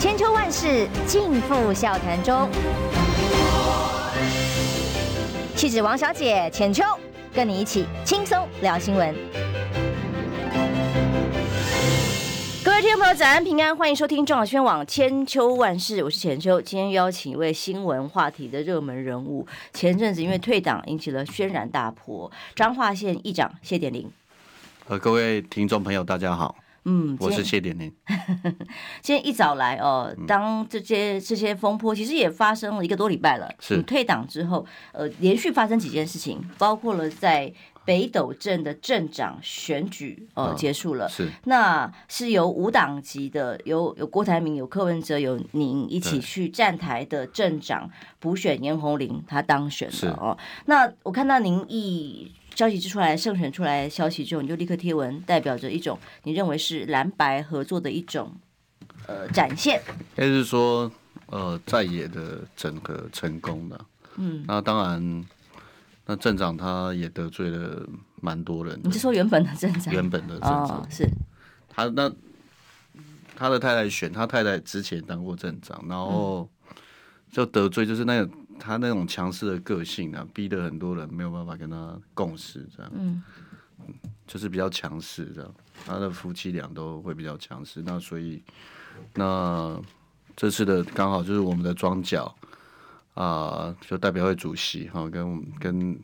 千秋万世尽付笑谈中。气质王小姐浅秋，跟你一起轻松聊新闻。各位听众朋友，早安平安，欢迎收听中广宣网千秋万世，我是浅秋。今天邀请一位新闻话题的热门人物，前阵子因为退党引起了轩然大波，彰化县议长谢点玲。呃，各位听众朋友，大家好。嗯，我是谢点点。今天一早来哦，当这些这些风波其实也发生了一个多礼拜了。是。你退党之后，呃，连续发生几件事情，包括了在北斗镇的镇长选举哦、呃、结束了。是。那是由无党籍的，有有郭台铭，有柯文哲，有您一起去站台的镇长补选颜鸿龄，他当选了哦。那我看到您一。消息之出来，胜选出来消息之后，你就立刻贴文，代表着一种你认为是蓝白合作的一种呃展现。也就是说，呃，在野的整合成功了。嗯，那当然，那镇长他也得罪了蛮多人。你是说原本的镇长？原本的镇长、哦、是他那他的太太选，他太太之前当过镇长，然后就得罪，就是那个。他那种强势的个性啊，逼得很多人没有办法跟他共识，这样，嗯，就是比较强势这样。他的夫妻俩都会比较强势，那所以，那这次的刚好就是我们的庄脚啊，就代表会主席哈，跟跟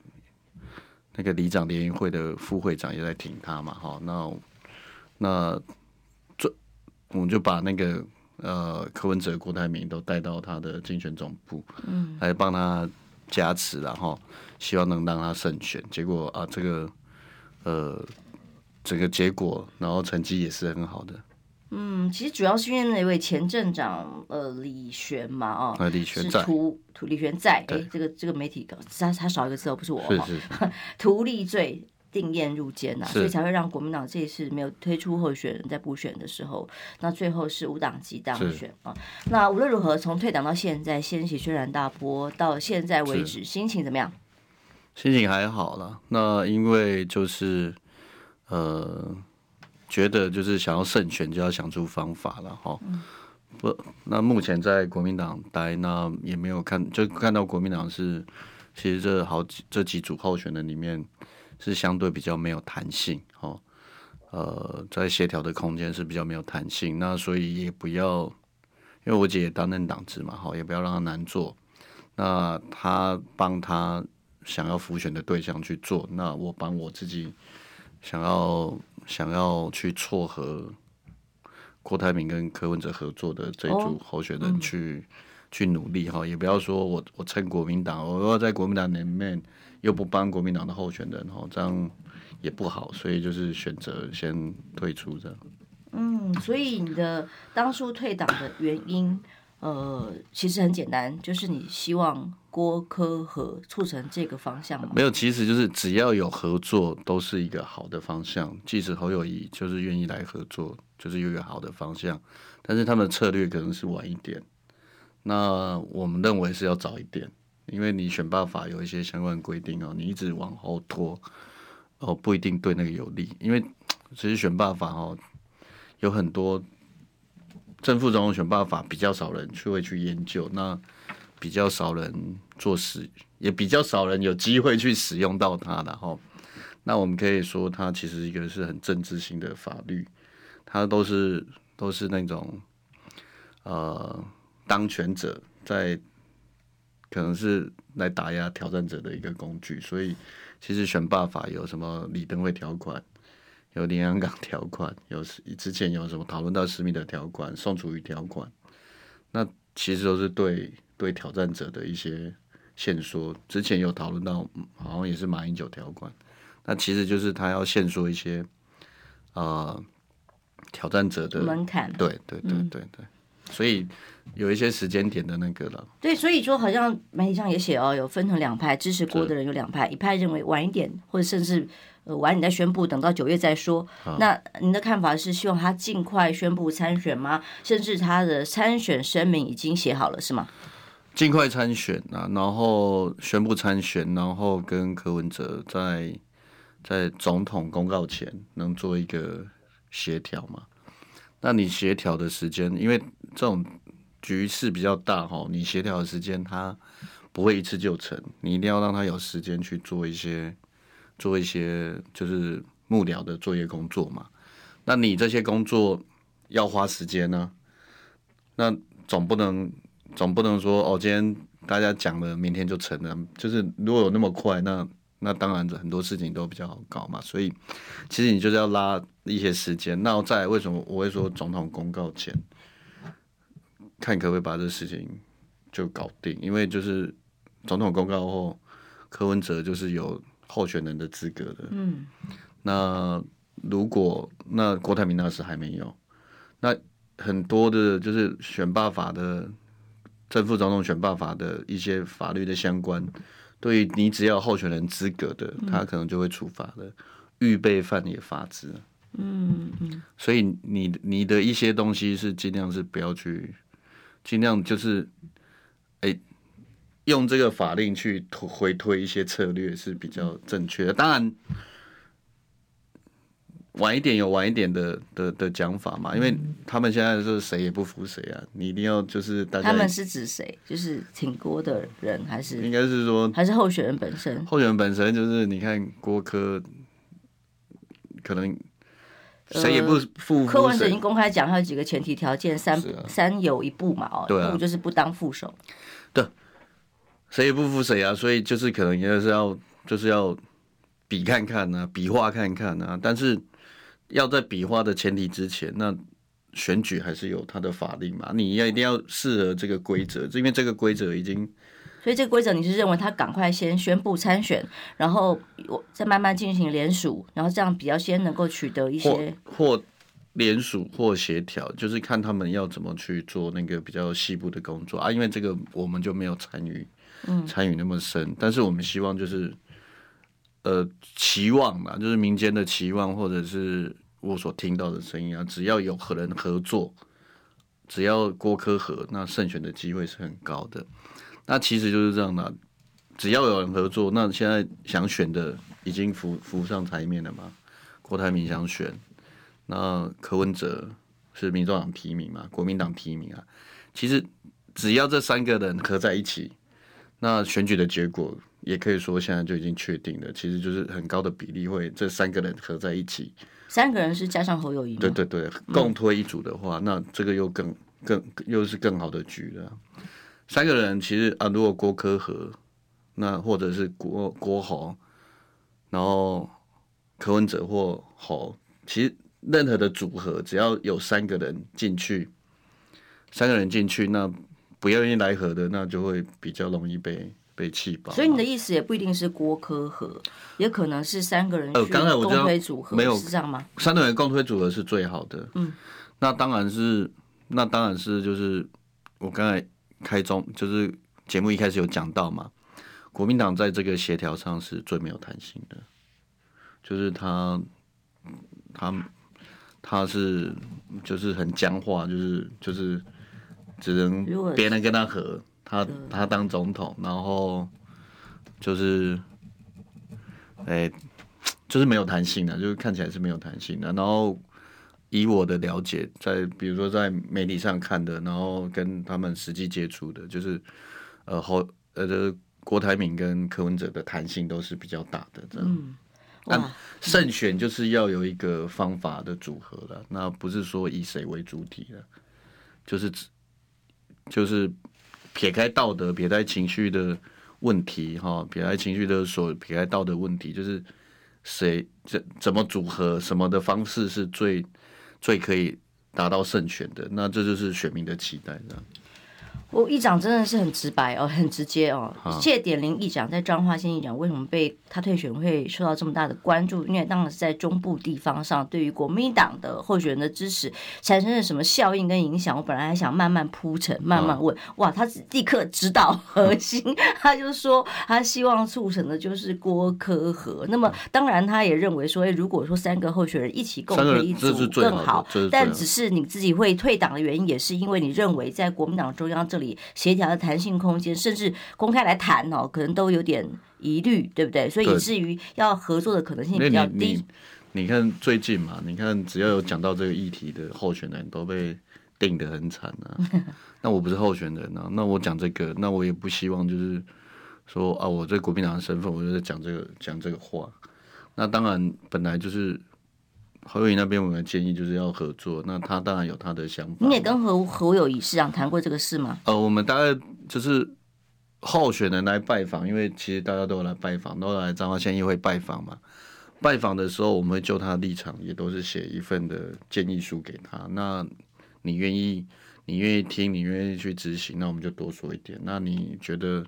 那个里长联谊会的副会长也在挺他嘛，哈，那那这我们就把那个。呃，柯文哲、郭台铭都带到他的竞选总部，嗯，来帮他加持，然后希望能让他胜选。结果啊，这个呃，整个结果，然后成绩也是很好的。嗯，其实主要是因为那位前镇长呃李璇嘛，哦，呃、李璇在，图图李璇在，哎，这个这个媒体他他少一个字哦，不是我，是是，是，图利罪。定谳入监呐、啊，所以才会让国民党这一次没有推出候选人，在补选的时候，那最后是无党籍当选啊。那无论如何，从退党到现在，掀起轩然大波，到现在为止，心情怎么样？心情还好了。那因为就是呃，觉得就是想要胜选，就要想出方法了哈。不，那目前在国民党待，那也没有看，就看到国民党是其实这好几这几组候选人里面。是相对比较没有弹性，哦，呃，在协调的空间是比较没有弹性，那所以也不要，因为我姐也担任党职嘛，好，也不要让她难做。那她帮她想要浮选的对象去做，那我帮我自己想要想要去撮合郭台铭跟柯文哲合作的这一组候选人去、哦嗯、去努力哈，也不要说我我趁国民党，我要在国民党里面。又不帮国民党的候选人，哈，这样也不好，所以就是选择先退出这样。嗯，所以你的当初退党的原因，呃，其实很简单，就是你希望郭科和促成这个方向吗？没有，其实就是只要有合作，都是一个好的方向。即使侯友谊就是愿意来合作，就是有一个好的方向。但是他们的策略可能是晚一点，那我们认为是要早一点。因为你选罢法有一些相关规定哦，你一直往后拖哦，不一定对那个有利。因为其实选罢法哦，有很多正副总统选罢法比较少人去会去研究，那比较少人做事，也比较少人有机会去使用到它的哈。那我们可以说，它其实一个是很政治性的法律，它都是都是那种呃当权者在。可能是来打压挑战者的一个工具，所以其实选罢法有什么李登辉条款，有林洋港条款，有之前有什么讨论到施密的条款、宋楚瑜条款，那其实都是对对挑战者的一些限缩。之前有讨论到，好像也是马英九条款，那其实就是他要限缩一些啊、呃、挑战者的门槛。对对对对对。嗯所以有一些时间点的那个了。对，所以说好像媒体上也写哦，有分成两派，支持郭的人有两派，一派认为晚一点，或者甚至呃晚一点再宣布，等到九月再说。那您的看法是希望他尽快宣布参选吗？甚至他的参选声明已经写好了是吗？尽快参选啊，然后宣布参选，然后跟柯文哲在在总统公告前能做一个协调嘛？那你协调的时间，因为这种局势比较大哈，你协调的时间它不会一次就成，你一定要让他有时间去做一些做一些就是幕僚的作业工作嘛。那你这些工作要花时间呢、那总不能总不能说哦，今天大家讲了，明天就成了。就是如果有那么快，那那当然很多事情都比较好搞嘛。所以其实你就是要拉一些时间。那再为什么我会说总统公告前？看可不可以把这事情就搞定，因为就是总统公告后，柯文哲就是有候选人的资格的。嗯，那如果那郭台铭那时还没有，那很多的就是选罢法的正副总统选罢法的一些法律的相关，对于你只要候选人资格的，他可能就会处罚的，预备犯也罚之。嗯嗯，所以你你的一些东西是尽量是不要去。尽量就是，哎、欸，用这个法令去推回推一些策略是比较正确的。当然，晚一点有晚一点的的的讲法嘛，因为他们现在是谁也不服谁啊。你一定要就是大家，他们是指谁？就是挺郭的人，还是应该是说还是候选人本身？候选人本身就是你看郭柯，可能。谁也不副。柯文哲已经公开讲，他有几个前提条件，三、啊、三有一步嘛，哦，一步就是不当副手。对，谁也不服谁啊，所以就是可能也是要，就是要比看看啊，比划看看啊。但是要在比划的前提之前，那选举还是有它的法令嘛，你要一定要适合这个规则，因为这个规则已经。所以这个规则你是认为他赶快先宣布参选，然后我再慢慢进行联署，然后这样比较先能够取得一些或联署或协调，就是看他们要怎么去做那个比较细部的工作啊。因为这个我们就没有参与，嗯，参与那么深。但是我们希望就是，呃，期望嘛，就是民间的期望，或者是我所听到的声音啊，只要有和人合作，只要郭科和，那胜选的机会是很高的。那其实就是这样的，只要有人合作，那现在想选的已经浮浮上台面了嘛。郭台铭想选，那柯文哲是民众党提名嘛，国民党提名啊。其实只要这三个人合在一起，那选举的结果也可以说现在就已经确定了。其实就是很高的比例会这三个人合在一起，三个人是加上侯友谊，对对对，共推一组的话，嗯、那这个又更更又是更好的局了。三个人其实啊，如果郭科和，那或者是郭郭豪，然后柯文哲或侯，其实任何的组合，只要有三个人进去，三个人进去，那不愿意来和的，那就会比较容易被被气爆。所以你的意思也不一定是郭科和，也可能是三个人呃，刚才我共推组合没有是这样吗？三个人共推组合是最好的。嗯，那当然是，那当然是就是我刚才。开中就是节目一开始有讲到嘛，国民党在这个协调上是最没有弹性的，就是他他他是就是很僵化，就是就是只能别人跟他和，他他当总统，然后就是哎，就是没有弹性的，就是看起来是没有弹性的，然后。以我的了解，在比如说在媒体上看的，然后跟他们实际接触的，就是呃后呃这个郭台铭跟柯文哲的弹性都是比较大的这样。嗯，那胜选就是要有一个方法的组合了，那不是说以谁为主体了，就是就是撇开道德、撇开情绪的问题哈，撇开情绪的所撇开道德问题，就是谁怎怎么组合，什么的方式是最。最可以达到胜选的，那这就是选民的期待，这样。我议长真的是很直白哦，很直接哦。谢点林议长在彰化县议长为什么被他退选会受到这么大的关注？因为当时在中部地方上，对于国民党的候选人的支持产生了什么效应跟影响？我本来还想慢慢铺陈，慢慢问。哇，他立刻指导核心，他就说他希望促成的就是郭科和。那么当然他也认为说，哎如果说三个候选人一起共推一组更好，但只是你自己会退党的原因，也是因为你认为在国民党中央这里协调的弹性空间，甚至公开来谈哦，可能都有点疑虑，对不对？所以以至于要合作的可能性比较低。你，看最近嘛，你看只要有讲到这个议题的候选人都被定得很惨啊。那我不是候选人啊，那我讲这个，那我也不希望就是说啊，我这国民党的身份，我就在讲这个讲这个话。那当然，本来就是侯友宜那边我们的建议就是要合作，那他当然有他的想法。你也跟侯侯友宜市长谈过这个事吗？呃，我们大概就是候选人来拜访，因为其实大家都有来拜访，都来彰化县议会拜访嘛。拜访的时候，我们会就他的立场，也都是写一份的建议书给他。那你愿意，你愿意听，你愿意去执行，那我们就多说一点。那你觉得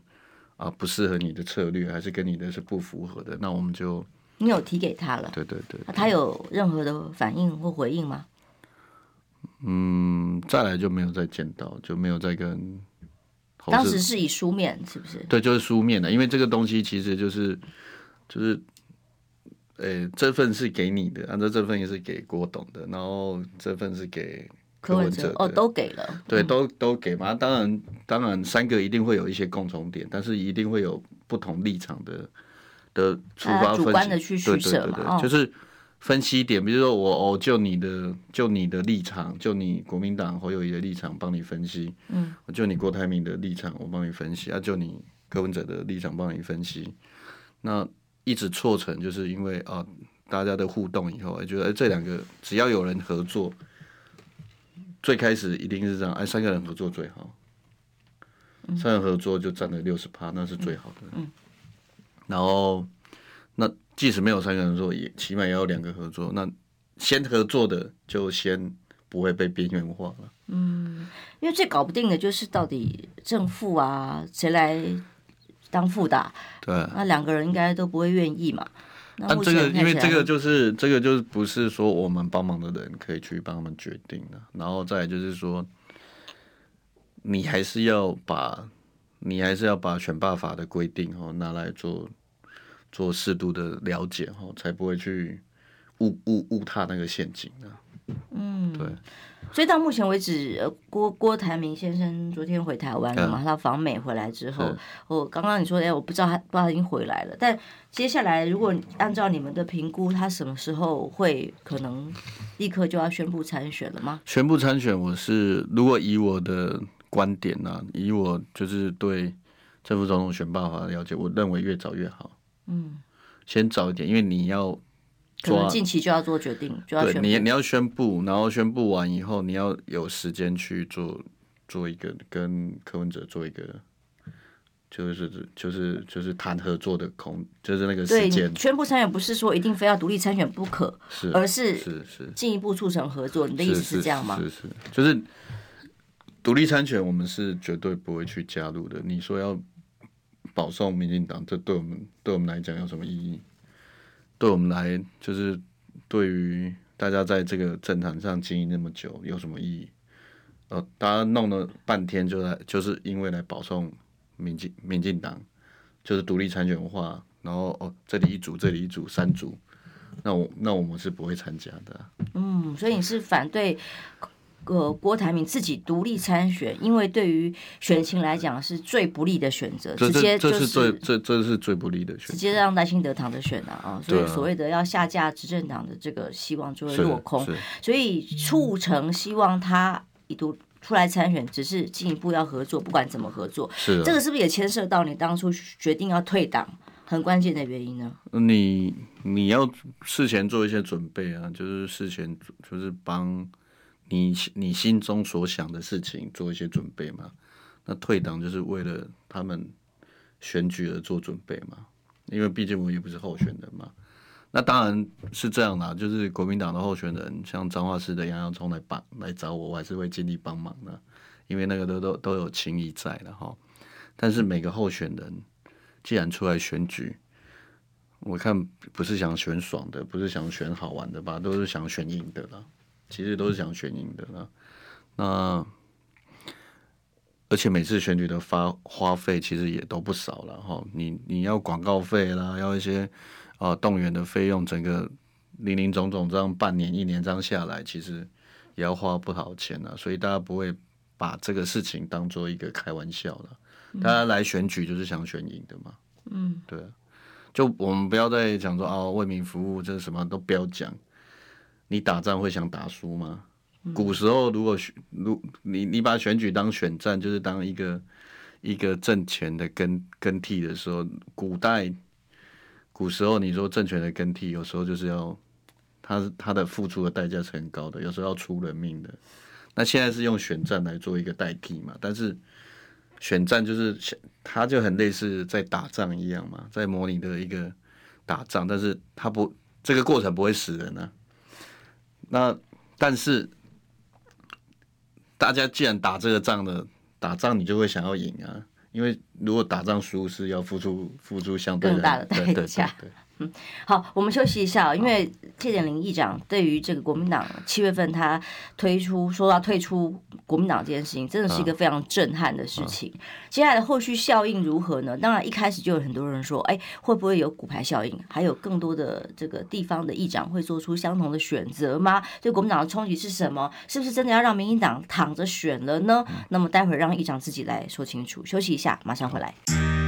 啊不适合你的策略，还是跟你的是不符合的，那我们就你有提给他了？对对对，对。他有任何的反应或回应吗？嗯，再来就没有再见到，就没有再跟。当时是以书面，是不是？对，就是书面的，因为这个东西其实就是就是。诶、欸，这份是给你的，按照这份也是给郭董的，然后这份是给柯文哲，哦，都给了，对，都都给嘛。当然，当然，三个一定会有一些共同点，但是一定会有不同立场的的出发分析，主观的去取舍嘛，对对对对，就是分析点，比如说我哦，就你的就你的立场，就你国民党侯友谊的立场帮你分析，嗯，就你郭台铭的立场我帮你分析，啊，就你柯文哲的立场帮你分析，那。一直错成，就是因为啊，大家的互动以后，哎觉得哎，这两个只要有人合作，最开始一定是这样，哎，三个人合作最好，三个人合作就占了六十趴，那是最好的。嗯，然后那即使没有三个人做，也起码也要两个合作。那先合作的就先不会被边缘化了。嗯，因为最搞不定的就是到底正负啊，谁来？当副的，对，那两个人应该都不会愿意嘛。那、啊、这个，因为这个就是这个就是不是说我们帮忙的人可以去帮他们决定的。然后再就是说，你还是要把，你还是要把选罢法的规定哦拿来做做适度的了解哦，才不会去误误误踏那个陷阱呢。嗯，对。所以到目前为止，郭郭台铭先生昨天回台湾了嘛？他访美回来之后，我刚刚你说，哎，我不知道他不知道他已经回来了。但接下来，如果按照你们的评估，他什么时候会可能立刻就要宣布参选了吗？宣布参选，我是如果以我的观点呢、啊，以我就是对政府总统选办法的了解，我认为越早越好。嗯，先早一点，因为你要。可能近期就要做决定，就要你你要宣布，然后宣布完以后，你要有时间去做做一个跟柯文哲做一个，就是就是就是谈合作的空，就是那个时间。宣布参选不是说一定非要独立参选不可，是而是是是进一步促成合作。你的意思是这样吗？是，是，就是独立参选，我们是绝对不会去加入的。你说要保送民进党，这对我们对我们来讲有什么意义？对我们来，就是对于大家在这个政坛上经营那么久，有什么意义？呃，大家弄了半天，就来就是因为来保送民进民进党，就是独立参选的话，然后哦，这里一组，这里一组，三组，那我那我们是不会参加的。嗯，所以你是反对？呃，郭台铭自己独立参选，因为对于选情来讲是最不利的选择，直接就是这这这是最不利的选择，直接让赖清德躺着选了啊，所以所谓的要下架执政党的这个希望就会落空，所以促成希望他一度出来参选，只是进一步要合作，不管怎么合作，是这个是不是也牵涉到你当初决定要退党很关键的原因呢？你你要事前做一些准备啊，就是事前就是帮。你你心中所想的事情做一些准备嘛？那退党就是为了他们选举而做准备嘛？因为毕竟我也不是候选人嘛。那当然是这样啦，就是国民党的候选人，像彰化市的杨耀聪来帮来找我，我还是会尽力帮忙的，因为那个都都都有情谊在的哈。但是每个候选人既然出来选举，我看不是想选爽的，不是想选好玩的吧，都是想选赢的啦。其实都是想选赢的啦，那而且每次选举的发花费其实也都不少了哈。你你要广告费啦，要一些啊、呃、动员的费用，整个林林总总这样半年一年这样下来，其实也要花不少钱了。所以大家不会把这个事情当做一个开玩笑了。大家来选举就是想选赢的嘛。嗯，对。就我们不要再讲说啊为民服务，这什么都不要讲。你打仗会想打输吗？古时候如果选，如你你把选举当选战，就是当一个一个政权的更更替的时候，古代古时候你说政权的更替，有时候就是要他他的付出的代价是很高的，有时候要出人命的。那现在是用选战来做一个代替嘛？但是选战就是它就很类似在打仗一样嘛，在模拟的一个打仗，但是它不这个过程不会死人啊。那但是大家既然打这个仗的，打仗你就会想要赢啊，因为如果打仗输是要付出付出相对更大的代价。嗯，好，我们休息一下，因为谢点林议长对于这个国民党七月份他推出说要退出国民党这件事情，真的是一个非常震撼的事情。接下来的后续效应如何呢？当然一开始就有很多人说，哎，会不会有骨牌效应？还有更多的这个地方的议长会做出相同的选择吗？对国民党的冲击是什么？是不是真的要让民进党躺着选了呢？那么待会儿让议长自己来说清楚。休息一下，马上回来。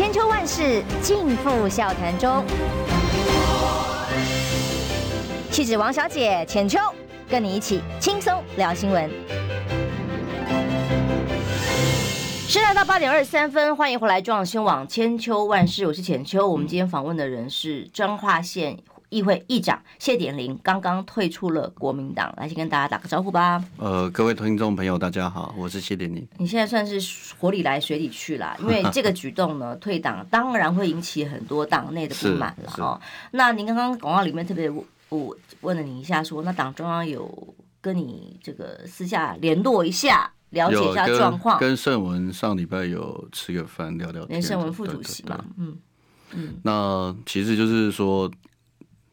千秋万世尽付笑谈中。气质王小姐浅秋，跟你一起轻松聊新闻。现在到八点二十三分，欢迎回来中央新闻网千秋万世，我是浅秋。我们今天访问的人是彰化县。议会议长谢点玲刚刚退出了国民党，来先跟大家打个招呼吧。呃，各位听众朋友，大家好，我是谢点玲。你现在算是火里来水里去啦，因为这个举动呢，退党当然会引起很多党内的不满了哦。那您刚刚广告里面特别我问了你一下说，说那党中央有跟你这个私下联络一下，了解一下状况。跟盛文上礼拜有吃个饭聊聊天，连盛文副主席嘛，嗯嗯。那其实就是说。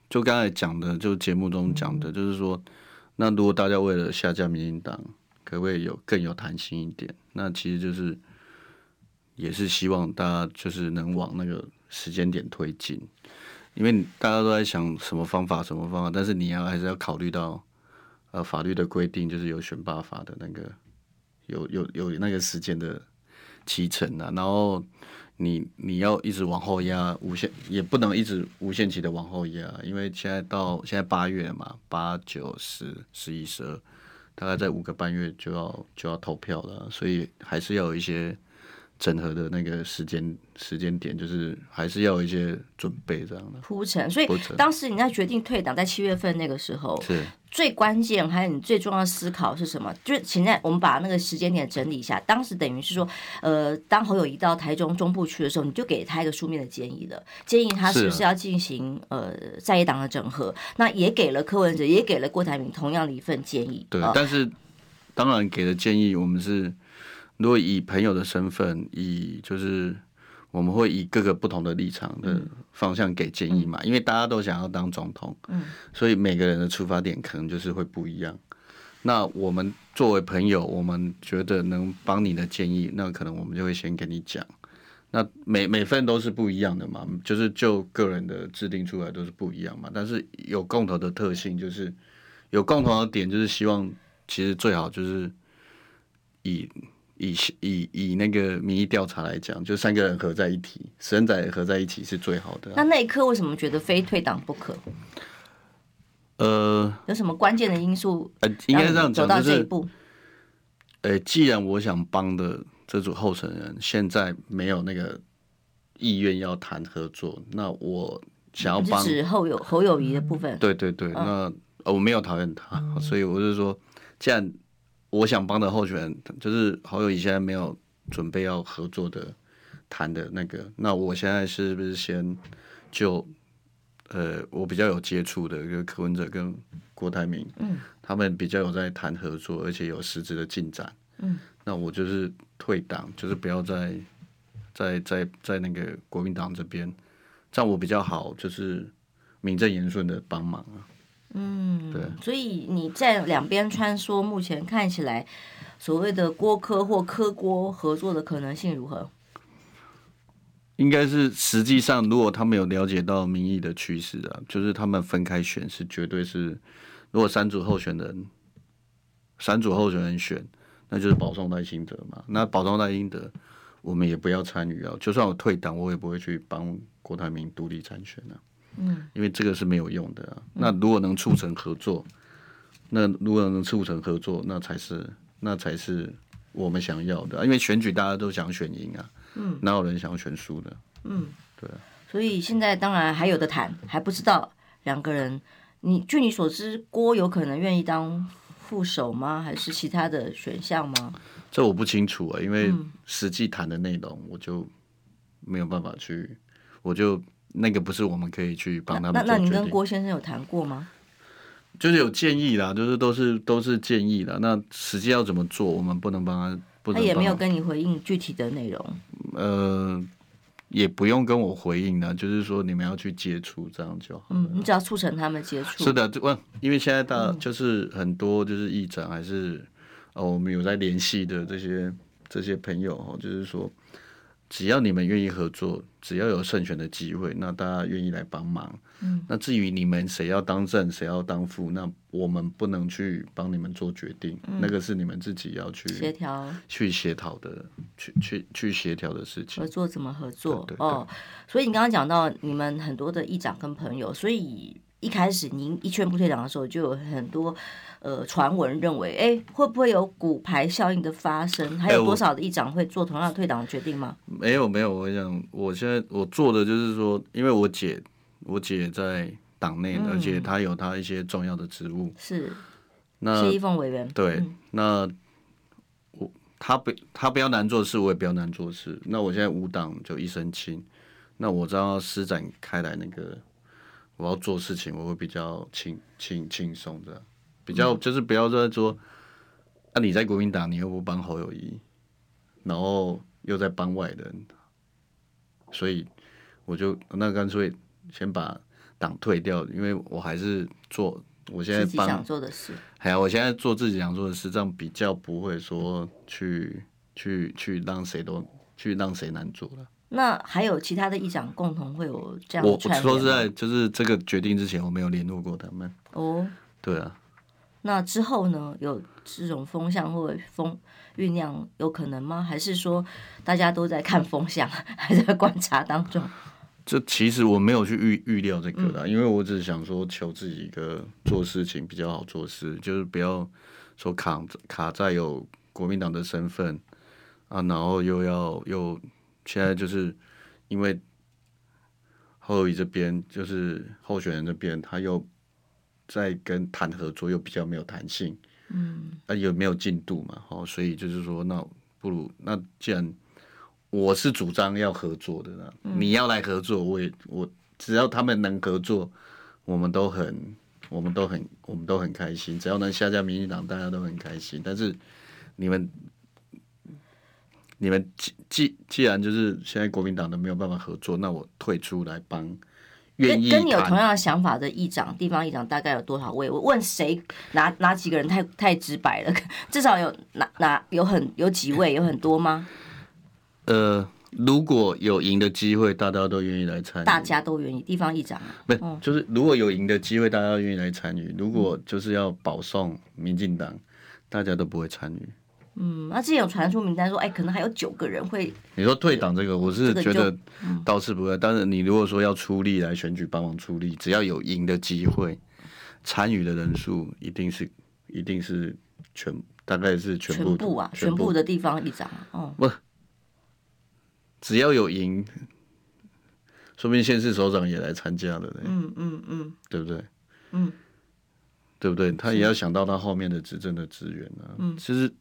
就刚才讲的，就节目中讲的，就是说，那如果大家为了下架民进党，可不可以有更有弹性一点？那其实就是也是希望大家就是能往那个时间点推进，因为大家都在想什么方法，什么方法，但是你要还是要考虑到呃法律的规定，就是有选拔法的那个有有有那个时间的期程啊，然后。你你要一直往后压，无限也不能一直无限期的往后压，因为现在到现在八月嘛，八九十十一十二，大概在五个半月就要就要投票了，所以还是要有一些整合的那个时间时间点，就是还是要有一些准备这样的铺陈。所以当时你在决定退党，在七月份那个时候是。最关键还有你最重要的思考是什么？就是现在我们把那个时间点整理一下。当时等于是说，呃，当侯友宜到台中中部去的时候，你就给他一个书面的建议了，建议他是不是要进行呃在野党的整合。那也给了柯文哲，也给了郭台铭同样的一份建议。对，但是当然给的建议，我们是如果以朋友的身份，以就是。我们会以各个不同的立场的方向给建议嘛，因为大家都想要当总统，嗯所以每个人的出发点可能就是会不一样。那我们作为朋友，我们觉得能帮你的建议，那可能我们就会先给你讲。那每每份都是不一样的嘛，就是就个人的制定出来都是不一样嘛，但是有共同的特性，就是有共同的点，就是希望其实最好就是以。以以以那个民意调查来讲，就三个人合在一起，十人仔合在一起是最好的啊。那那一刻为什么觉得非退党不可？呃，有什么关键的因素？呃，应该这样讲，走到这一步。呃，既然我想帮的这组候选人现在没有那个意愿要谈合作，那我想要帮指侯友侯友谊的部分。对对对，那我没有讨厌他，嗯，所以我就说，既然。我想帮的候选人就是好友宜，现在没有准备要合作的谈的那个，那我现在是不是先就呃，我比较有接触的一个柯文哲跟郭台铭，嗯，他们比较有在谈合作，而且有实质的进展，嗯，那我就是退党，就是不要再在在在那个国民党这边，这样我比较好，就是名正言顺的帮忙啊。嗯，对。所以你在两边穿梭，目前看起来，所谓的郭科或科郭合作的可能性如何？应该是实际上，如果他们有了解到民意的趋势啊，就是他们分开选是绝对是，如果三组候选人，三组候选人选，那就是保送赖清德嘛。那保送赖清德，我们也不要参与啊。就算我退党，我也不会去帮郭台铭独立参选啊。嗯，因为这个是没有用的啊。那如果能促成合作，那如果能促成合作，那才是那才是我们想要的啊。因为选举大家都想选赢啊。嗯，哪有人想要选输的？嗯，对。所以现在当然还有的谈，还不知道两个人。你据你所知，郭有可能愿意当副手吗？还是其他的选项吗？这我不清楚啊，因为实际谈的内容我就没有办法去，我就那个不是我们可以去帮他们。那那你跟郭先生有谈过吗？就是有建议啦，就是都是都是建议啦。那实际要怎么做，我们不能帮他。不能他，他也没有跟你回应具体的内容。呃，也不用跟我回应的，就是说你们要去接触，这样就好。嗯，你只要促成他们接触。是的，这因为现在大就是很多就是议长还是哦，我们有在联系的这些这些朋友哦，就是说。只要你们愿意合作，只要有胜选的机会，那大家愿意来帮忙。嗯，那至于你们谁要当正，谁要当副，那我们不能去帮你们做决定，嗯、那个是你们自己要去协调、去协调的、去去去协调的事情。合作怎么合作？对对对哦，所以你刚刚讲到你们很多的议长跟朋友，所以一开始您一劝不退党的时候，就有很多。呃，传闻认为，哎，会不会有骨牌效应的发生？还有多少的议长会做同样退党的决定吗？没有，没有。我想，我现在我做的就是说，因为我姐，我姐在党内，嗯、而且她有她一些重要的职务。是。那谢依凤委员。对，嗯、那我她不她不要难做事，我也不要难做事。那我现在无党就一身轻。那我知道施展开来那个，我要做事情，我会比较轻轻轻松的。比较就是不要在说，那、啊、你在国民党，你又不帮侯友谊，然后又在帮外人，所以我就那干脆先把党退掉，因为我还是做我现在帮自己想做的事。还有我现在做自己想做的事，这样比较不会说去去去让谁都去让谁难做了。那还有其他的议长共同会有这样的？我说实在，就是这个决定之前，我没有联络过他们。哦，对啊。那之后呢？有这种风向或者风酝酿有可能吗？还是说大家都在看风向，还在观察当中？这其实我没有去预预料这个的，嗯、因为我只是想说求自己一个做事情比较好做事，就是不要说卡卡在有国民党的身份啊，然后又要又现在就是因为侯友宜这边就是候选人这边他又。在跟谈合作又比较没有弹性，嗯，那有没有进度嘛？哦，所以就是说，那不如那既然我是主张要合作的呢，嗯、你要来合作，我也我只要他们能合作，我们都很我们都很我们都很开心。只要能下架民进党，大家都很开心。但是你们你们既既既然就是现在国民党都没有办法合作，那我退出来帮。跟跟你有同样的想法的议长，地方议长大概有多少位？我问谁？哪哪几个人太太直白了？至少有哪哪有很有几位？有很多吗？呃，如果有赢的机会，大家都愿意来参与。大家都愿意，地方议长不是，嗯、就是如果有赢的机会，大家愿意来参与。如果就是要保送民进党，大家都不会参与。嗯，那之前有传出名单说，哎，可能还有九个人会。你说退党这个，我是觉得倒是不会。但是你如果说要出力来选举帮忙出力，只要有赢的机会，参与的人数一定是一定是全，大概是全部全部啊，全部的地方议长哦。不，只要有赢，说不定县市首长也来参加了。嗯嗯嗯，对不对？嗯，对不对？他也要想到他后面的执政的资源啊。嗯，其实。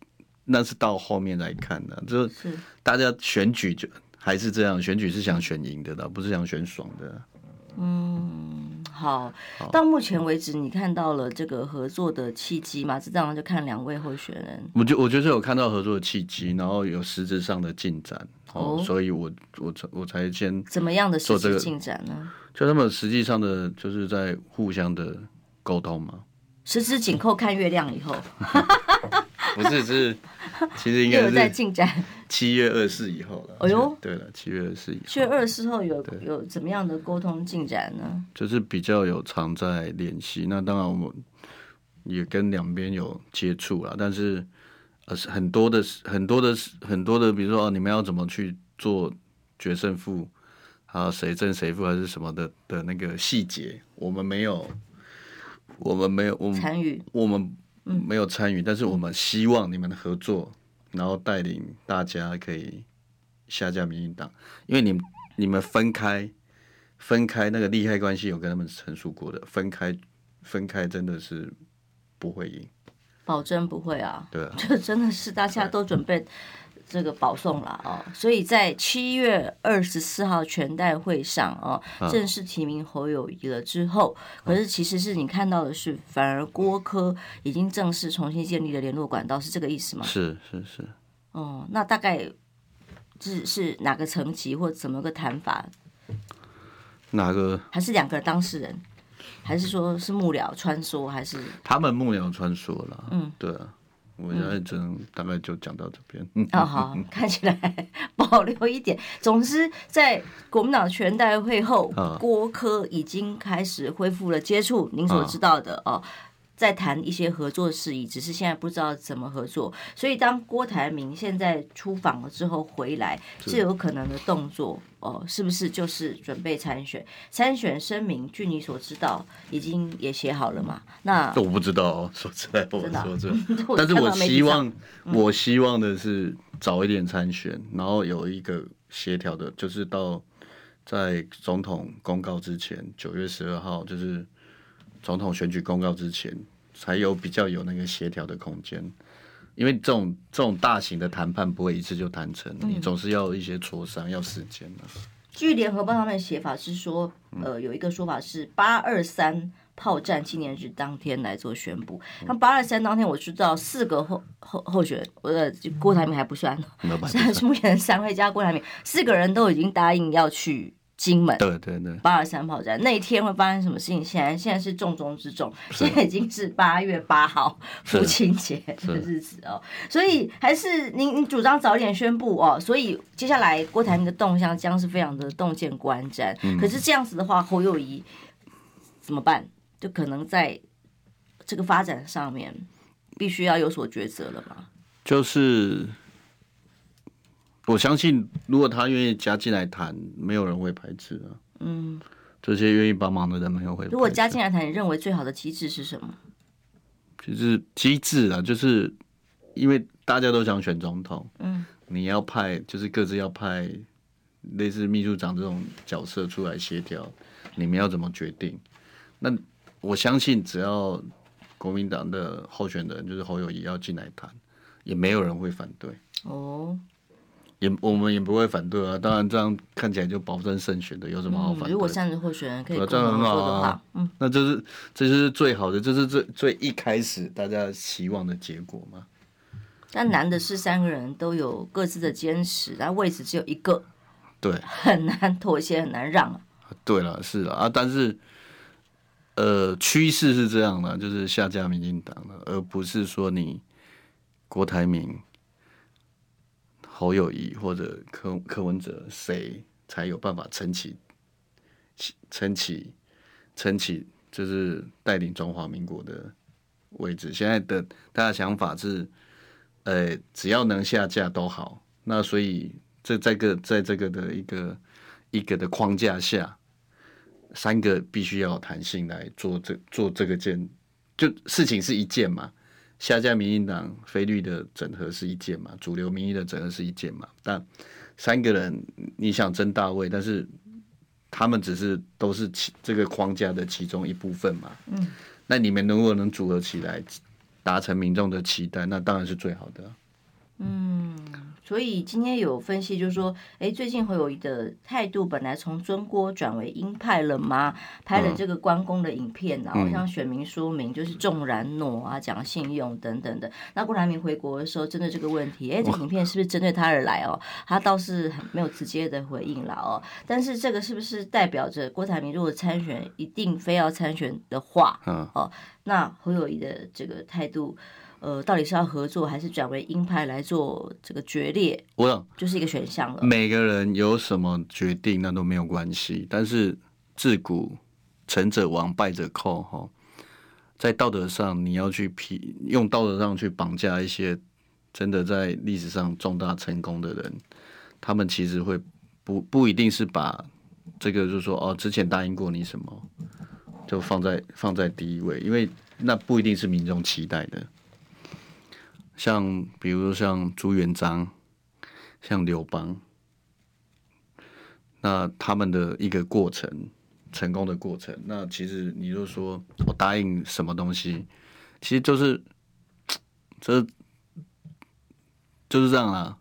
那是到后面来看的，就是大家选举就还是这样，选举是想选赢的的，不是想选爽的。嗯，好，到目前为止，你看到了这个合作的契机吗？这样就看两位候选人。我就我觉得有看到合作的契机，然后有实质上的进展，哦，所以我我才我才先怎么样的实质进展呢？就他们实际上的就是在互相的沟通吗？十指紧扣看月亮以后，不是是，其实应该是在进展。七月二十四以后了。哎呦，对了，七月二十四以后。七月二十四后有有怎么样的沟通进展呢？就是比较有常在联系。那当然我们也跟两边有接触了，但是呃很多的很多的很多的，比如说哦，你们要怎么去做决胜负？啊，谁胜谁负还是什么的的那个细节，我们没有，我们没有，我们参与，我们没有参与，但是我们希望你们的合作，然后带领大家可以下架民进党，因为你们你们分开分开那个利害关系有跟他们陈述过的，分开分开真的是不会赢，保证不会啊，对啊，就真的是大家都准备。这个保送了哦，所以在七月二十四号全代会上哦，正式提名侯友谊了之后，可是其实是你看到的是，反而郭科已经正式重新建立了联络管道，是这个意思吗？是是是。哦，那大概是是哪个层级或怎么个谈法？哪个？还是两个当事人？还是说是幕僚穿梭？还是他们幕僚穿梭了？嗯，对啊。我现在只能大概就讲到这边。嗯，哦，好，看起来保留一点。总之，在国民党全代会后，郭科已经开始恢复了接触。您所知道的哦。在谈一些合作事宜，只是现在不知道怎么合作。所以当郭台铭现在出访了之后回来，最有可能的动作哦，是不是就是准备参选？参选声明，据你所知道，已经也写好了嘛？那我不知道哦，说实在，我说 这，但是我希望，我希望的是早一点参选，然后有一个协调的，就是到在总统公告之前，九月十二号，就是。总统选举公告之前，才有比较有那个协调的空间，因为这种这种大型的谈判不会一次就谈成，你总是要一些磋商，要时间的。据联合报上面的写法是说，呃，有一个说法是八二三炮战纪念日当天来做宣布。那八二三当天，我知道四个候候候选人，呃，郭台铭还不算，现在是目前三位加郭台铭，四个人都已经答应要去。金门，对对对，八二三炮战那一天会发生什么事情？现在现在是重中之重，现在已经是八月八号父亲节的日子哦，所以还是您您主张早点宣布哦，所以接下来郭台铭的动向将是非常的洞见观瞻。嗯、可是这样子的话，侯友谊怎么办？就可能在这个发展上面必须要有所抉择了嘛？就是。我相信，如果他愿意加进来谈，没有人会排斥的。嗯，这些愿意帮忙的人没有会。如果加进来谈，你认为最好的机制是什么？就是机制啊，就是因为大家都想选总统，嗯，你要派，就是各自要派类似秘书长这种角色出来协调，你们要怎么决定？那我相信，只要国民党的候选人就是侯友宜要进来谈，也没有人会反对。哦。也我们也不会反对啊，当然这样看起来就保证胜选的，有什么好反对？如果三个候选人可以共同合作的话，嗯，那这是这是最好的，这是最最一开始大家期望的结果嘛。但难的是三个人都有各自的坚持，然后位置只有一个，对，很难妥协，很难让啊。对了，是了啊，但是呃，趋势是这样的，就是下架民进党了，而不是说你郭台铭。侯友谊或者柯柯文哲，谁才有办法撑起、撑起、撑起，就是带领中华民国的位置？现在的大家想法是，呃，只要能下架都好。那所以这在个在这个的一个一个的框架下，三个必须要弹性来做这做这个件，就事情是一件嘛。下架民进党非绿的整合是一件嘛，主流民意的整合是一件嘛，但三个人你想争大位，但是他们只是都是其这个框架的其中一部分嘛。嗯，那你们如果能组合起来，达成民众的期待，那当然是最好的。嗯，所以今天有分析，就是说，哎，最近侯友谊的态度本来从尊郭转为鹰派了吗？拍了这个关公的影片，然后向选民说明，就是纵然诺啊，讲信用等等的。那郭台铭回国的时候，针对这个问题，哎，这影片是不是针对他而来哦？他倒是很没有直接的回应了哦。但是这个是不是代表着郭台铭如果参选，一定非要参选的话，嗯，哦，那侯友谊的这个态度？呃，到底是要合作还是转为鹰派来做这个决裂？我想就是一个选项了。每个人有什么决定，那都没有关系。但是自古成者王，败者寇。哈，在道德上，你要去批用道德上去绑架一些真的在历史上重大成功的人，他们其实会不不一定是把这个，就是说哦，之前答应过你什么，就放在放在第一位，因为那不一定是民众期待的。像比如说像朱元璋，像刘邦，那他们的一个过程，成功的过程，那其实你就说我答应什么东西，其实就是这就是这样啦。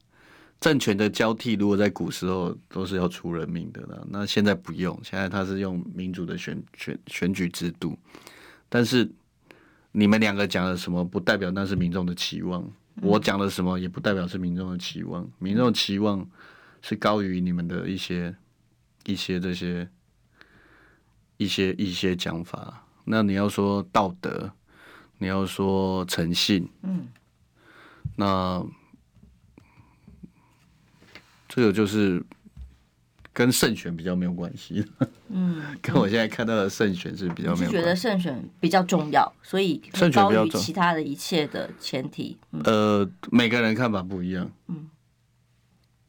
政权的交替，如果在古时候都是要出人命的啦，那现在不用，现在他是用民主的选选选举制度，但是。你们两个讲了什么，不代表那是民众的期望；我讲了什么，也不代表是民众的期望。民众的期望是高于你们的一些、一些这些、一些一些讲法。那你要说道德，你要说诚信，嗯，那这个就是。跟胜选比较没有关系，嗯，跟我现在看到的胜选是比较没有关系。觉得胜选比较重要，所以胜选高于其他的一切的前提。嗯、呃，每个人看法不一样，嗯，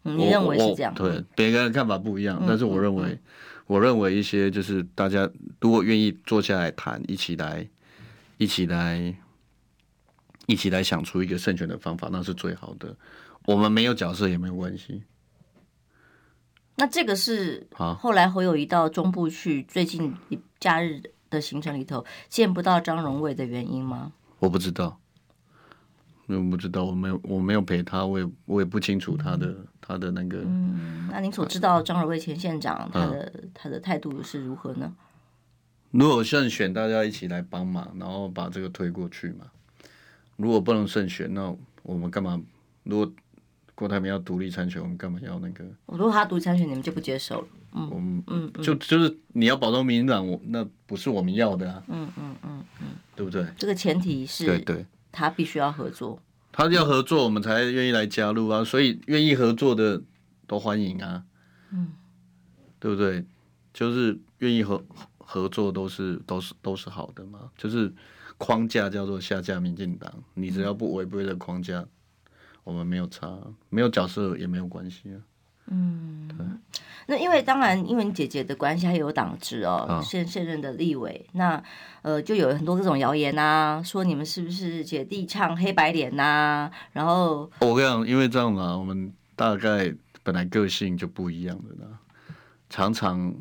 你认为是这样？对，每个人看法不一样，但是我认为，我认为一些就是大家如果愿意坐下来谈，一起来，一起来，一起来想出一个胜选的方法，那是最好的。我们没有角色也没有关系。那这个是后来侯友宜到中部去，最近假日的行程里头见不到张荣伟的原因吗？我不知道，我不知道，我没有我没有陪他，我也我也不清楚他的他的那个。嗯，那您所知道张荣伟前县长他的、嗯、他的态度是如何呢？如果胜选，大家一起来帮忙，然后把这个推过去嘛。如果不能胜选，那我们干嘛？如果郭台铭要独立参选，我们干嘛要那个？如果他独立参选，你们就不接受了。嗯，我们嗯，就就是你要保证民进党，我那不是我们要的啊。嗯嗯嗯嗯，对不对？这个前提是，对对，他必须要合作。他要合作，我们才愿意来加入啊。所以愿意合作的都欢迎啊。嗯，对不对？就是愿意合合作都是都是都是好的嘛。就是框架叫做下架民进党，你只要不违背的框架。我们没有差，没有角色也没有关系啊。嗯，对。那因为当然，因为你姐姐的关系，还有党职哦，现、啊、现任的立委，那呃，就有很多各种谣言呐，说你们是不是姐弟唱黑白脸呐？然后我跟你讲，因为这样嘛，我们大概本来个性就不一样的啦，常常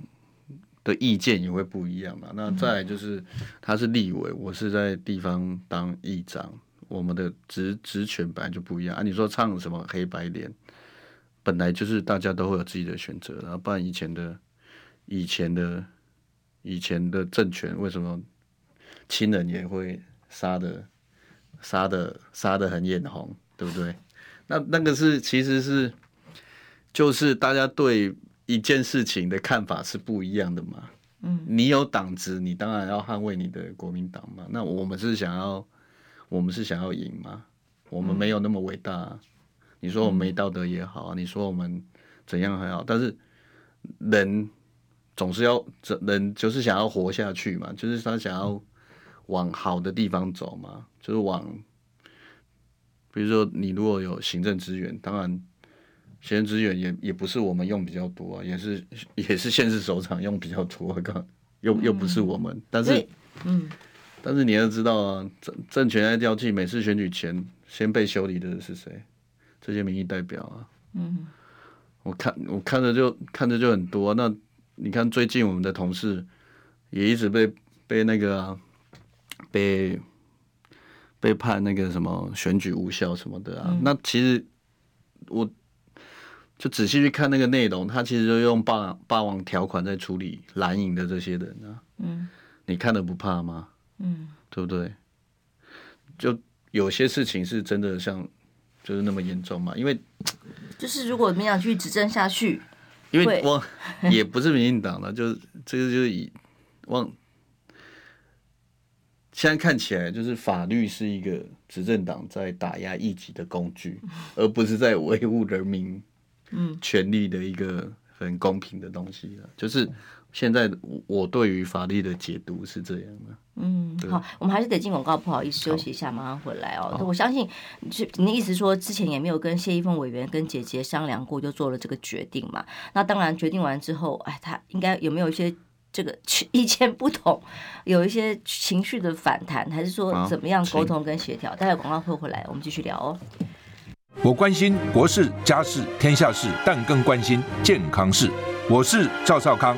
的意见也会不一样嘛。那再来就是，他是立委，我是在地方当议长。我们的职职权本来就不一样啊！你说唱什么黑白脸，本来就是大家都会有自己的选择，然后不然以前的、以前的、以前的政权为什么亲人也会杀的、杀的、杀的很眼红，对不对？那那个是其实是就是大家对一件事情的看法是不一样的嘛。嗯，你有党职，你当然要捍卫你的国民党嘛。那我们是想要。我们是想要赢吗？我们没有那么伟大啊。你说我们没道德也好，你说我们怎样还好，但是人总是要，人就是想要活下去嘛，就是他想要往好的地方走嘛，就是往，比如说你如果有行政资源，当然行政资源也也不是我们用比较多啊，也是也是县市首长用比较多，刚又又不是我们，但是嗯。但是你要知道啊，政政权在交替，每次选举前先被修理的是谁？这些民意代表啊。嗯，我看我看着就看着就很多啊。那你看最近我们的同事也一直被被那个啊，被被判那个什么选举无效什么的啊。嗯，那其实我就仔细去看那个内容，他其实就用霸霸王条款在处理蓝营的这些人啊。嗯，你看了不怕吗？嗯，对不对？就有些事情是真的像就是那么严重嘛？因为 就是如果民进党继续执政下去，因为我 也不是民进党了，就是这个就是以往现在看起来，就是法律是一个执政党在打压异己的工具，而不是在维护人民。嗯，权利的一个很公平的东西了，就是现在我对于法律的解读是这样的。嗯，好，我们还是得进广告，不好意思，休息一下，马上回来哦。我相信，就你的意思说，之前也没有跟谢依凤委员跟姐姐商量过，就做了这个决定嘛？那当然，决定完之后，哎，他应该有没有一些这个 意见不同，有一些情绪的反弹，还是说怎么样沟通跟协调？待会广告会回来，我们继续聊哦。我关心国事、家事、天下事，但更关心健康事。我是赵少康，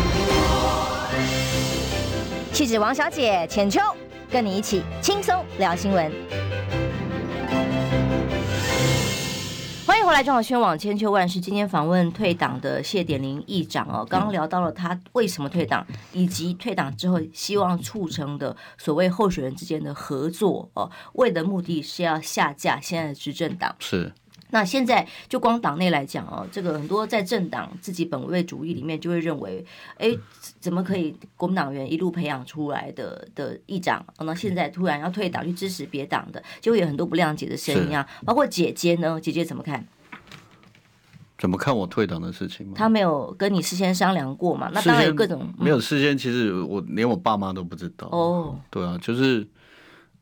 气质王小姐浅秋，跟你一起轻松聊新闻。欢迎回来，中广宣网千秋万世。今天访问退党的谢点林议长哦，刚刚聊到了他为什么退党，以及退党之后希望促成的所谓候选人之间的合作哦，为的目的是要下架现在的执政党是。那现在就光党内来讲哦，这个很多在政党自己本位主义里面就会认为，哎，怎么可以国民党员一路培养出来的的议长，那现在突然要退党去支持别党的，就会有很多不谅解的声音啊。包括姐姐呢，姐姐怎么看？怎么看我退党的事情吗？他没有跟你事先商量过嘛？那当然有各种、嗯、没有事先，其实我连我爸妈都不知道。哦，对啊，就是。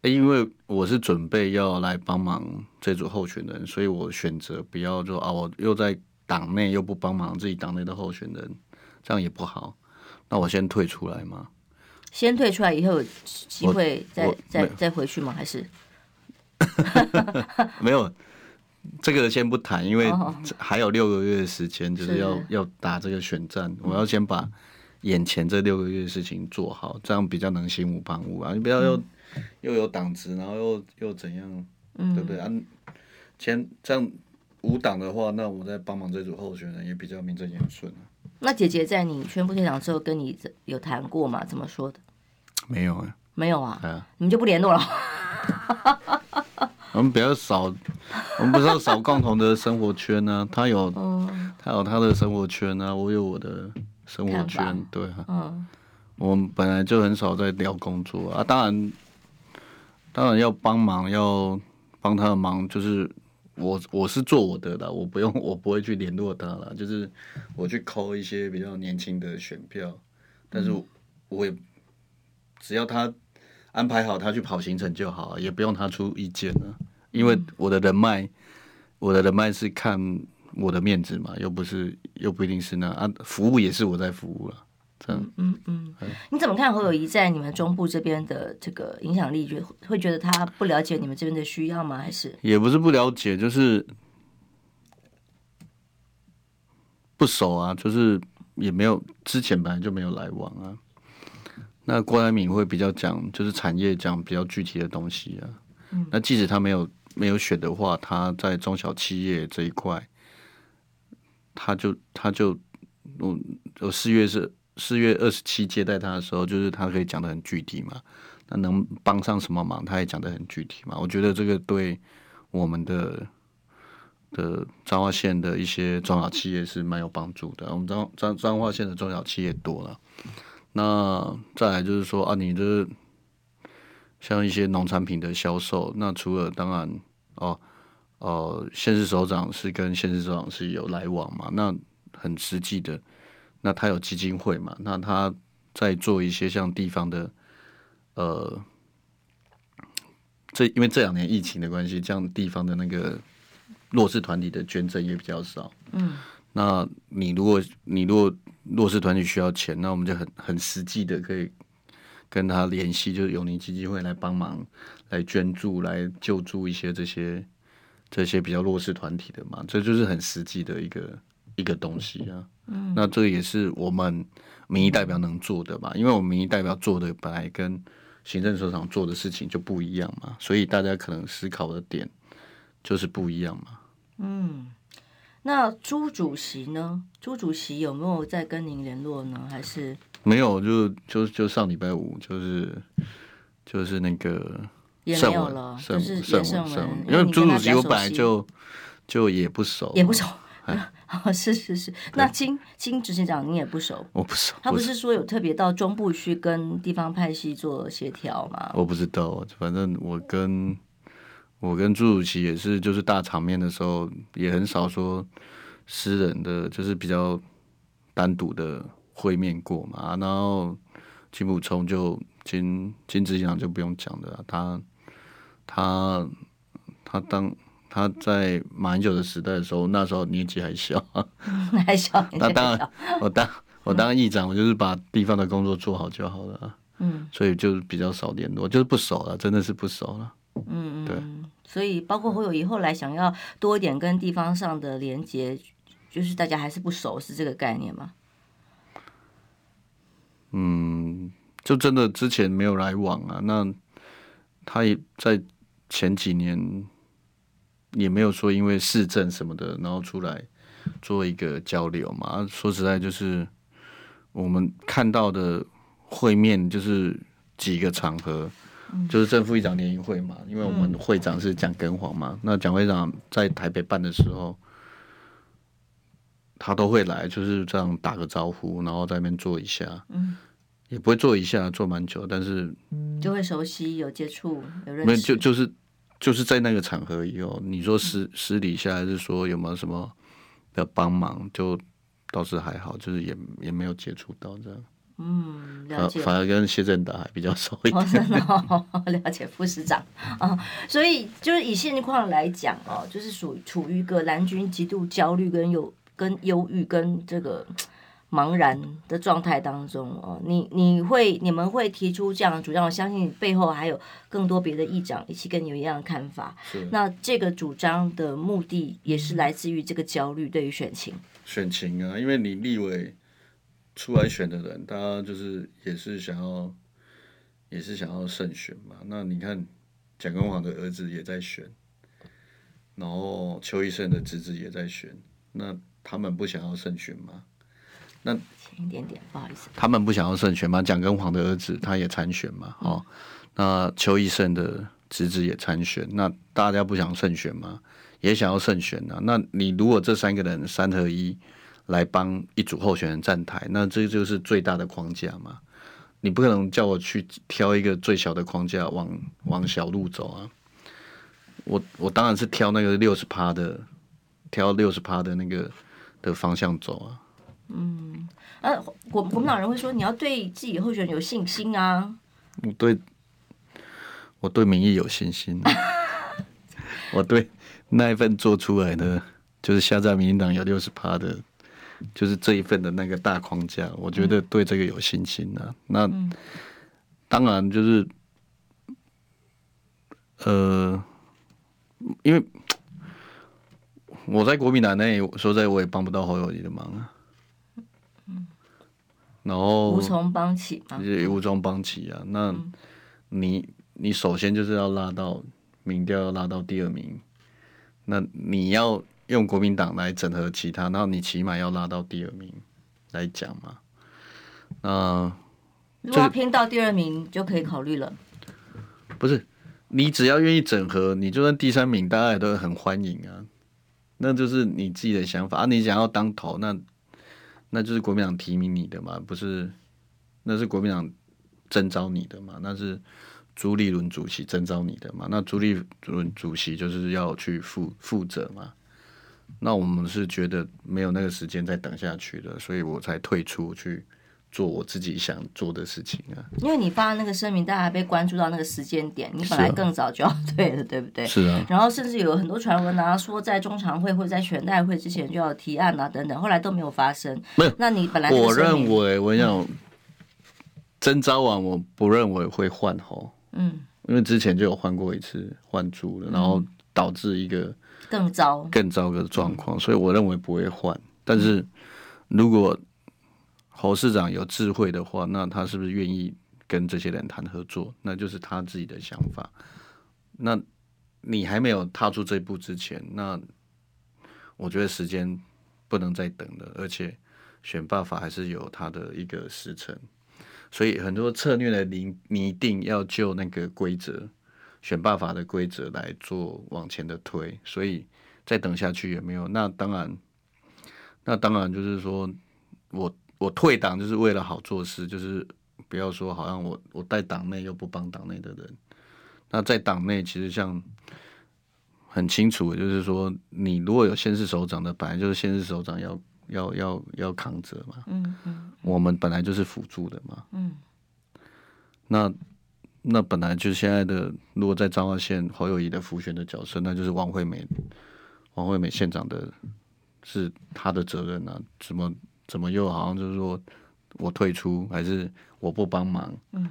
因为我是准备要来帮忙这组候选人，所以我选择不要说啊，我又在党内又不帮忙自己党内的候选人，这样也不好。那我先退出来吗？先退出来以后有机会再再再回去吗？还是 没有这个先不谈，因为还有六个月的时间，就是要是要打这个选战，我要先把眼前这六个月的事情做好，这样比较能心无旁骛啊！你不要又。嗯又有党职，然后又又怎样，嗯、对不对？啊前这样无党的话，那我在帮忙这组候选人也比较名正言顺啊。那姐姐在你宣布退党之后，跟你有谈过吗？怎么说的？没有啊，没有啊，啊你们就不联络了？我们比较少，我们不是要少共同的生活圈呢、啊？他有，嗯、他有他的生活圈啊，我有我的生活圈，对啊，嗯，我们本来就很少在聊工作啊，当然。当然要帮忙，要帮他的忙，就是我我是做我的啦，我不用，我不会去联络他了，就是我去抠一些比较年轻的选票，但是我也只要他安排好他去跑行程就好，也不用他出意见了，因为我的人脉，我的人脉是看我的面子嘛，又不是又不一定是那啊，服务也是我在服务了。嗯嗯嗯，你怎么看侯友谊在你们中部这边的这个影响力？觉会觉得他不了解你们这边的需要吗？还是也不是不了解，就是不熟啊，就是也没有之前本来就没有来往啊。那郭台铭会比较讲，就是产业讲比较具体的东西啊。嗯，那即使他没有没有选的话，他在中小企业这一块，他就他就我我四月是。四月二十七接待他的时候，就是他可以讲得很具体嘛，那能帮上什么忙，他也讲得很具体嘛。我觉得这个对我们的的彰化县的一些中小企业是蛮有帮助的。我们彰彰彰化县的中小企业多了，那再来就是说啊，你的像一些农产品的销售，那除了当然哦哦，县市首长是跟县市首长是有来往嘛，那很实际的。那他有基金会嘛？那他在做一些像地方的，呃，这因为这两年疫情的关系，这样地方的那个弱势团体的捐赠也比较少。嗯，那你如果你如果弱势团体需要钱，那我们就很很实际的可以跟他联系，就是永宁基金会来帮忙，来捐助，来救助一些这些这些比较弱势团体的嘛，这就是很实际的一个一个东西啊。嗯，那这个也是我们民意代表能做的吧，因为我们民意代表做的本来跟行政首长做的事情就不一样嘛，所以大家可能思考的点就是不一样嘛。嗯。那朱主席呢？朱主席有没有在跟您联络呢？还是没有？就就就上礼拜五，就是就是那个也没有了，就是叶圣文，因为朱主席我本来就就也不熟，也不熟。是是是。那金金执行长你也不熟？我不熟。他不是说有特别到中部去跟地方派系做协调吗？我不知道，反正我跟。我跟朱主席也是，就是大场面的时候，也很少说私人的，就是比较单独的会面过嘛。然后金溥聪就金金执行长就不用讲的，他他他当他在马英九的时代的时候，那时候年纪还小，还小。那当然，我当我当议长，我就是把地方的工作做好就好了。嗯，所以就比较少联络，就是不熟了，真的是不熟了。嗯，对，所以包括侯友宜后来想要多一点跟地方上的连接，就是大家还是不熟，是这个概念吗？嗯，就真的之前没有来往啊。那他也在前几年也没有说因为市政什么的，然后出来做一个交流嘛。说实在，就是我们看到的会面，就是几个场合。就是正副议长联谊会嘛，因为我们会长是蒋根煌嘛，那蒋会长在台北办的时候，他都会来，就是这样打个招呼，然后在那边坐一下，嗯，也不会坐一下，坐蛮久，但是就会熟悉，有接触，有认识，没就就是就是在那个场合以后，你说私私底下还是说有没有什么的帮忙，就倒是还好，就是也也没有接触到这样。嗯，了解。反而跟谢振达还比较熟一点。哦，真的哦，了解副市长啊，所以就是以现况来讲哦，就是属于处于一个蓝军极度焦虑跟忧、跟忧郁、跟这个茫然的状态当中哦。你你会你们会提出这样的主张，我相信背后还有更多别的议长一起跟你们一样的看法。是。那这个主张的目的也是来自于这个焦虑，对于选情。选情啊，因为你立委。出来选的人，大家就是也是想要，也是想要胜选嘛。那你看，蒋公煌的儿子也在选，然后邱医生的侄子也在选，那他们不想要胜选吗？那前一点点，不好意思，他们不想要胜选吗？蒋根煌的儿子他也参选嘛，哦，那邱奕胜的侄子也参选，那大家不想胜选吗？也想要胜选呢、啊。那你如果这三个人三合一。来帮一组候选人站台，那这就是最大的框架嘛。你不可能叫我去挑一个最小的框架往往小路走啊。我我当然是挑那个六十趴的，挑六十趴的那个的方向走啊。嗯，呃、啊，国国民党人会说，你要对自己候选人有信心啊。我对，我对民意有信心。我对那一份做出来的，就是下在民进党有六十趴的。就是这一份的那个大框架，我觉得对这个有信心啊。那当然就是，呃，因为我在国民党内，说实在我也帮不到侯友谊的忙啊。然后无从帮起嘛，也无从帮起啊。那你你首先就是要拉到民调要拉到第二名，那你要。用国民党来整合其他，然后你起码要拉到第二名来讲嘛。那如果要拼到第二名就可以考虑了。不是，你只要愿意整合，你就算第三名，大家也都很欢迎啊。那就是你自己的想法啊。你想要当头，那那就是国民党提名你的嘛，不是？那是国民党征召你的嘛？那是朱立伦主席征召你的嘛？那朱立伦主席就是要去负负责嘛？那我们是觉得没有那个时间再等下去的，所以我才退出去做我自己想做的事情啊。因为你发那个声明，大家还被关注到那个时间点，你本来更早就要退了，啊、对不对？是啊。然后甚至有很多传闻啊，说在中常会或者在全代会之前就要提案啊，等等，后来都没有发生。没有。那你本来我认为，我想征召完，我不认为会换候。嗯。因为之前就有换过一次换猪了，然后导致一个。更糟、更糟的状况，所以我认为不会换。但是，如果侯市长有智慧的话，那他是不是愿意跟这些人谈合作？那就是他自己的想法。那你还没有踏出这一步之前，那我觉得时间不能再等了。而且，选罢法还是有它的一个时程，所以很多策略的你你一定要就那个规则。选罢法的规则来做往前的推，所以再等下去也没有。那当然，那当然就是说我我退党就是为了好做事，就是不要说好像我我带党内又不帮党内的人。那在党内其实像很清楚，就是说你如果有县市首长的，本来就是县市首长要要要要扛责嘛。嗯嗯。我们本来就是辅助的嘛。嗯。那。那本来就现在的，如果在彰化县侯友谊的辅选的角色，那就是王惠美，王惠美县长的，是他的责任啊？怎么怎么又好像就是说我退出，还是我不帮忙？嗯，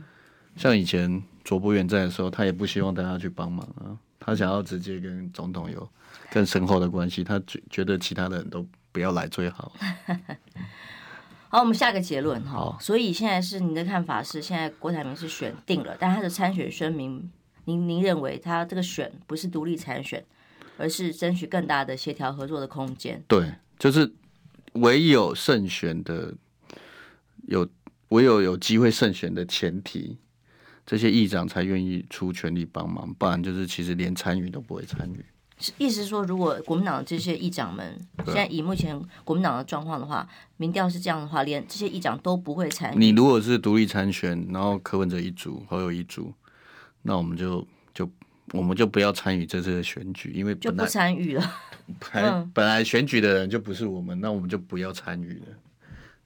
像以前卓博远在的时候，他也不希望大家去帮忙啊，他想要直接跟总统有更深厚的关系，他觉觉得其他的人都不要来最好。好，我们下个结论哈。所以现在是您的看法是，现在郭台铭是选定了，但他的参选声明，您您认为他这个选不是独立参选，而是争取更大的协调合作的空间？对，就是唯有胜选的，有唯有有机会胜选的前提，这些议长才愿意出全力帮忙，不然就是其实连参与都不会参与。意思是说，如果国民党的这些议长们现在以目前国民党的状况的话，民调是这样的话，连这些议长都不会参与。你如果是独立参选，然后柯文哲一组，侯友一组，那我们就就我们就不要参与这次的选举，因为就不参与了。本来本来选举的人就不是我们，那我们就不要参与了，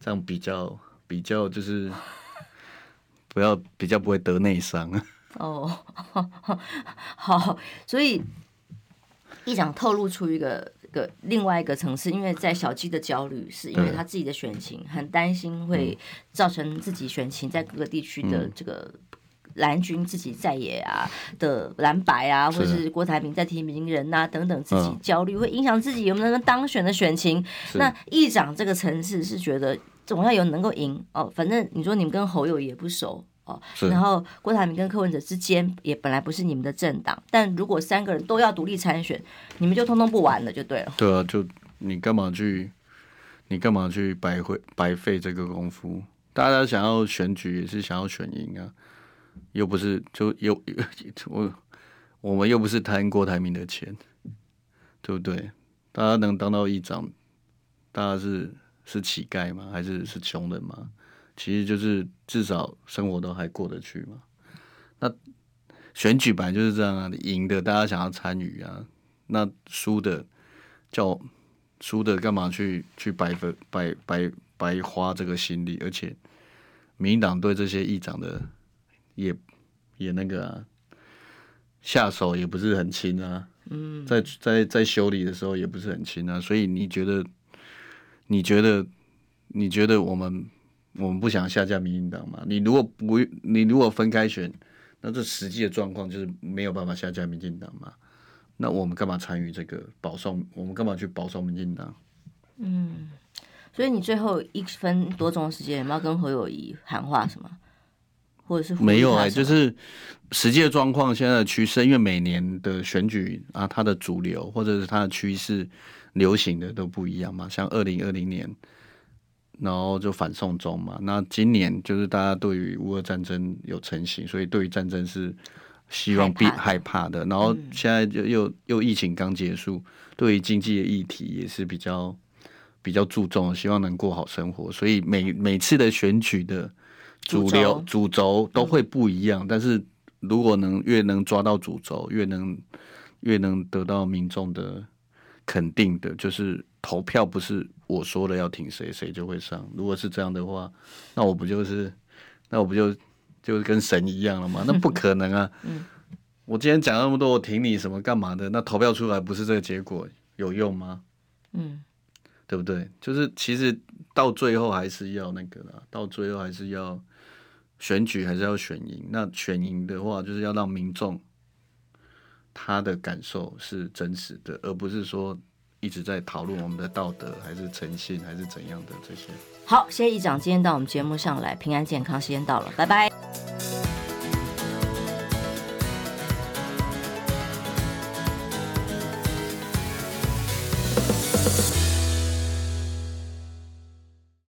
这样比较比较就是不要比较不会得内伤。哦，好，所以。议长透露出一个个另外一个层次，因为在小鸡的焦虑，是因为他自己的选情很担心会造成自己选情在各个地区的这个蓝军自己在野啊的蓝白啊，或者是郭台铭在提名人呐、啊、等等，自己焦虑会影响自己有没有能当选的选情。那议长这个层次是觉得总要有能够赢哦，反正你说你们跟侯友也不熟。哦，然后郭台铭跟柯文哲之间也本来不是你们的政党，但如果三个人都要独立参选，你们就通通不玩了，就对了。对啊，就你干嘛去？你干嘛去白费白费这个功夫？大家想要选举也是想要选赢啊，又不是就又我我们又不是贪郭台铭的钱，对不对？大家能当到议长，大家是是乞丐吗？还是是穷人吗？其实就是至少生活都还过得去嘛。那选举本来就是这样啊，赢的大家想要参与啊，那输的叫输的干嘛去去白费白白白花这个心力？而且民进党对这些议长的也也那个啊，下手也不是很轻啊。嗯，在在在修理的时候也不是很轻啊。所以你觉得？你觉得？你觉得我们？我们不想下架民进党嘛？你如果不，你如果分开选，那这实际的状况就是没有办法下架民进党嘛？那我们干嘛参与这个保送？我们干嘛去保送民进党？嗯，所以你最后一分多钟的时间，有没有跟侯友谊喊话什么？或者是没有哎、欸，就是实际的状况，现在的趋势，因为每年的选举啊，它的主流或者是它的趋势流行的都不一样嘛。像二零二零年。然后就反送中嘛，那今年就是大家对于乌俄战争有成型，所以对于战争是希望避害怕的。然后现在就又又疫情刚结束，对于经济的议题也是比较比较注重，希望能过好生活。所以每每次的选举的主流主轴都会不一样，但是如果能越能抓到主轴，越能越能得到民众的肯定的，就是投票不是我说了要挺谁，谁就会上。如果是这样的话，那我不就是，那我不就就跟神一样了吗？那不可能啊！嗯、我今天讲那么多，我挺你什么干嘛的？那投票出来不是这个结果，有用吗？嗯，对不对？就是其实到最后还是要那个的，到最后还是要选举，还是要选赢。那选赢的话，就是要让民众他的感受是真实的，而不是说。一直在讨论我们的道德还是诚信还是怎样的这些。好，谢谢议长今天到我们节目上来，平安健康，时间到了，拜拜。